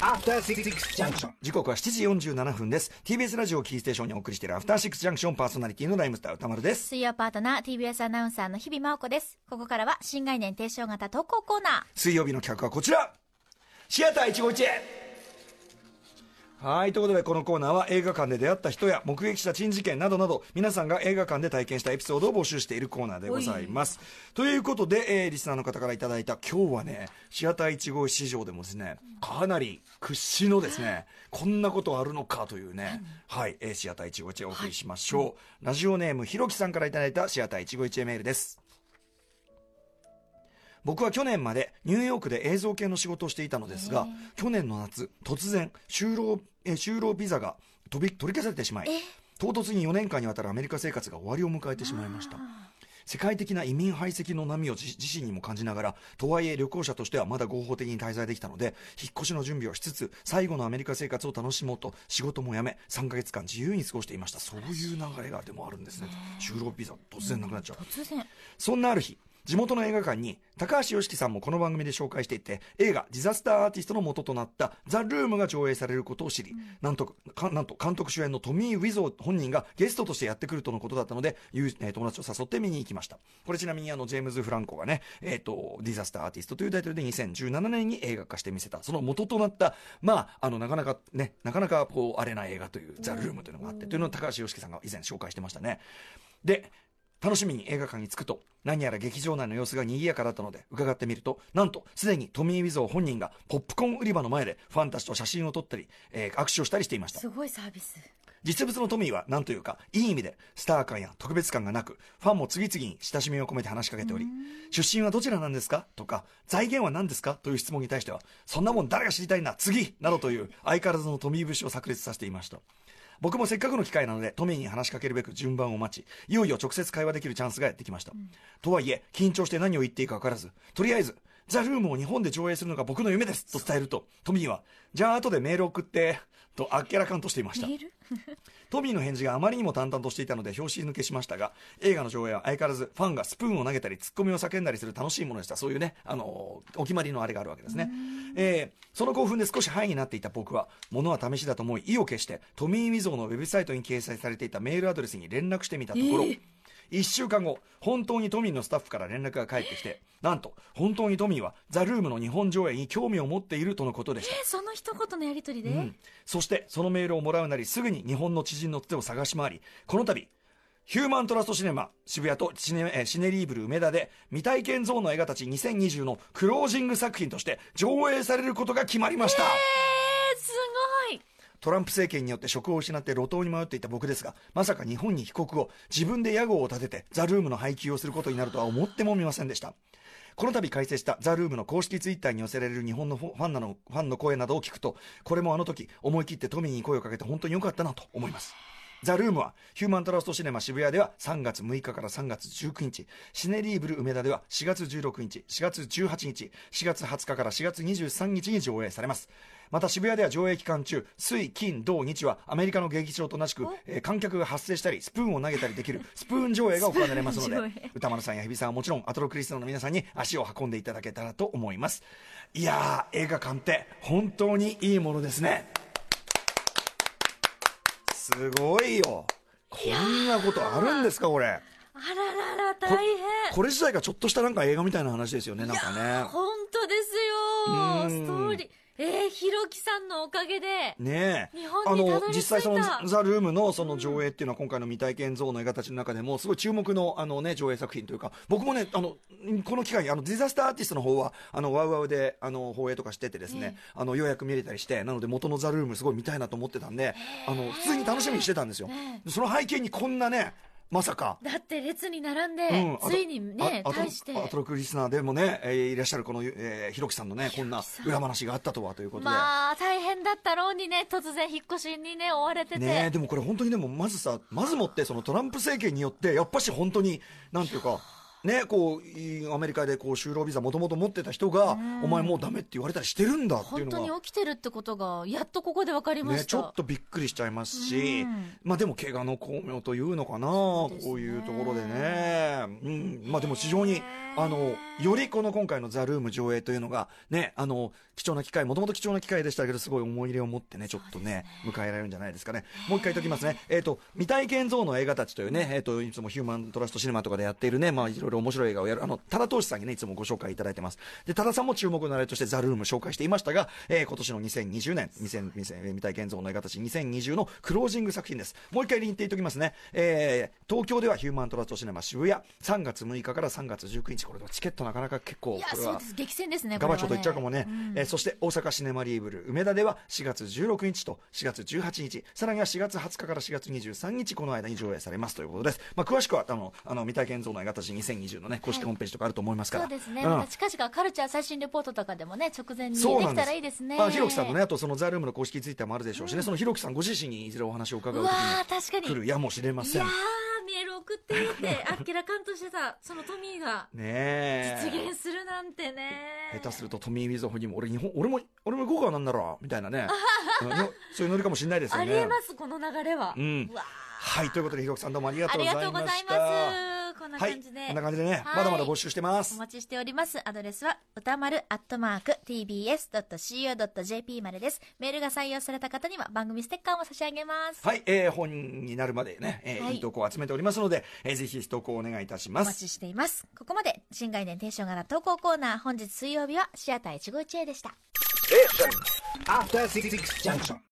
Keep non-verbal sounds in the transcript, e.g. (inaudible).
After Six Junction. 時刻は7時47分です。TBS ラジオをキーステーションにお送りしているアフターシックスジャンクションパーソナリティのライムスター歌丸です。水曜パートナー TBS アナウンサーの日々真央子です。ここからは新概念提唱型投稿コーナー。水曜日の企画はこちらシアター一期一会はい。ということで、このコーナーは映画館で出会った人や目撃した珍事件などなど、皆さんが映画館で体験したエピソードを募集しているコーナーでございます。ということで、えーリスナーの方からいただいた今日はね、シアター一期市場でもですね、かなり屈指のですね、こんなことあるのかというね、はい、えーシアター一期一会お送りしましょう。ラジオネームひろきさんからいただいたシアター一期一会メールです。僕は去年までニューヨークで映像系の仕事をしていたのですが、去年の夏、突然、就労、えー就労ビザが飛び取り消されてしまい、唐突に4年間にわたるアメリカ生活が終わりを迎えてしまいました。世界的な移民排斥の波を自自身にも感じながら、とはいえ旅行者としてはまだ合法的に滞在できたので、引っ越しの準備をしつつ、最後のアメリカ生活を楽しもうと、仕事も辞め、3ヶ月間自由に過ごしていました。そういう流れがでもあるんですね。就労ビザ、突然なくなっちゃう。突然。そんなある日、地元の映画館に、高橋ヨシキさんもこの番組で紹介していて、映画、ディザスターアーティストの元となった、ザ・ルームが上映されることを知り、なんとか、なんと監督主演のトミー・ウィゾー本人がゲストとしてやってくるとのことだったので、友えー友達を誘って見に行きました。これちなみにあの、ジェームズ・フランコがね、えっ、と、ディザスターアーティストというタイトルで2017年に映画化してみせた、その元となった、まあ、あの、なかなかね、なかなかこう、あれな映画という、ザ・ルームというのがあって、というのを高橋ヨシキさんが以前紹介してましたね。で、楽しみに映画館に着くと、何やら劇場内の様子が賑やかだったので、伺ってみると、なんと、すでにトミー・ウィゾー本人が、ポップコーン売り場の前で、ファンたちと写真を撮ったり、えー握手をしたりしていました。すごいサービス。実物のトミーは、なんというか、いい意味で、スター感や特別感がなく、ファンも次々に親しみを込めて話しかけており、出身はどちらなんですか？とか、財源は何ですか？という質問に対しては、そんなもん誰が知りたいんだ？次などという、相変わらずのトミー節を炸裂させていました。僕もせっかくの機会なので、トミーに話しかけるべく順番を待ち、いよいよ直接会話できるチャンスがやってきました。とはいえ、緊張して何を言っていいか分からず、とりあえず、ザ・ルームを日本で上映するのが僕の夢ですと伝えると、トミーは、じゃあ後でメール送って、とあっけらかんとしていましたメ。ール？(laughs) トミーの返事があまりにも淡々としていたので表紙抜けしましたが、映画の上映は相変わらずファンがスプーンを投げたり、ツッコミを叫んだりする楽しいものでした。そういうね、あのーお決まりのあれがあるわけですね。えーその興奮で少しハイになっていた僕は、物は試しだと思い、意を決して、トミー・ウィゾーのウェブサイトに掲載されていたメールアドレスに連絡してみたところ、一週間後、本当にトミーのスタッフから連絡が返ってきて、なんと、本当にトミーは、ザ・ルームの日本上映に興味を持っているとのことでした。え、その一言のやりとりで、うん、そしてそのメールをもらうなりすぐに日本の知人のつてを探し回りこの度ヒューマントラストシネマ渋谷とシネ,、えーシネリーブル梅田で未体験ゾーンの映画たち2020のクロージング作品として上映されることが決まりました、えー、すごいトランプ政権によって職を失って路頭に迷っていた僕ですがまさか日本に帰国後自分で屋号を立ててザ・ルームの配給をすることになるとは思ってもみませんでしたこの度開設したザ・ルームの公式ツイッターに寄せられる日本のファンなのファンの声などを聞くと、これもあの時思い切ってトミーに声をかけて本当に良かったなと思います。ザ・ルームはヒューマントラストシネマ渋谷では3月6日から3月19日、シネリーブル梅田では4月16日、4月18日、4月20日から4月23日に上映されます。また渋谷では上映期間中、水、金、土、日はアメリカの劇場と同じく、えー観客が発生したり、スプーンを投げたりできる (laughs) スプーン上映が行われますので歌丸さんや日比さんはもちろん、アトロクリスナーの皆さんに足を運んでいただけたらと思います。いやー、映画館って本当にいいものですね。すごいよ。こんなことあるんですか、これ。あららら、こ大変。これ自体がちょっとしたなんか映画みたいな話ですよね、なんかね。本当ですうよ。んストーリー。えー、ひろきさんのおかげで。ねえ。日本にたどり着いた実際そのザ・ The Room のその上映っていうのは今回の未体験ゾーンの映画たちの中でもすごい注目のあのね、上映作品というか、僕もね、あの、この機会にあの The Disaster Artist の方は、あの、ワウワウであの、放映とかしててですね、あの、ようやく見れたりして、なので元の The Room すごい見たいなと思ってたんで、あの、普通に楽しみにしてたんですよ。その背景にこんなね、まさか、だって列に並んで、うんついにね、対して。アトロクリスナーでもね、えーいらっしゃるこの、えー、ひろきさんのね、こんな裏話があったとはということで。まあ、大変だったろうにね、突然引っ越しにね、追われてて。ねえでもこれ本当にでもまずさまずもってそのトランプ政権によってやっぱし本当になんていうかね、こういアメリカでこう就労ビザもともと持ってた人が、うん。お前もうダメって言われたりしてるんだっていう本当のがに起きてるってことがやっとここで分かりまね、した、ちょっとびっくりしちゃいますし、うん。まあでも怪我の巧妙というのかな、ね。こういうところでね、うん、まあでも非常にあのよりこの今回の「ザ・ルーム上映というのがねあの貴重な機会もともと貴重な機会でしたけどすごい思い入れを持ってねちょっとね迎えられるんじゃないですかね。もう一回言っておきますね。えっ、と未体験像の映画たちというね、えっといつもヒューマントラストシネマとかでやっているねまあいろいろ面白い映画をやるあの多田投資さんにねいつもご紹介いただいてます。で多田さんも注目のあれとしてザ・ルーム紹介していましたが、えー今年の2020年2000 2000えー未体験像の映画たち2020のクロージング作品です。もう一回言っていときますね、えー東京ではヒューマントラストシネマ渋谷3月6日から3月19日これはチケットなかなか結構これは激戦ですねガバチョと言っちゃうかもね、うん。えーそして大阪シネマリーブル梅田では4月16日と4月18日。さらには4月20日から4月23日この間に上映されます。ということです、まあ、詳しくはあのあの未体験像の映画たち2020のね公式ホームページとかあると思いますから、そうですね、ん。また近々カルチャー最新レポートとかでもね直前にできたらいいですね。まあ、ひろきさんのねあとそのザ・ルームの公式ツイッターもあるでしょうしね、そのひろきさんご自身にいずれお話を伺う時うわー確かに。に来るやもしれませんメール送ってって (laughs) あっけらかんとしてたそのトミーがねえ。実現するなんてね。下手するとトミー・ウィズ・ホにも俺日本俺も俺も行こうかなんならみたいなね。(laughs) そういうノリかもしれないですよね。ありえますこの流れは、うん。わはいということでひろきさんどうもありがとうございました。がとうございます。こんなはい感じで、こんな感じでね、はいまだまだ募集してますお待ちしております。アドレスは、歌丸アットマーク tbs.co.jp までです。メールが採用された方には番組ステッカーも差し上げます。はい、えー、本になるまでね、えーはいい、い投稿を集めておりますので、えーぜひ投稿お願いいたしますお待ちしています。ここまで、新概念提唱型投稿コーナー、本日水曜日はシアター151へでした。After Six Junction.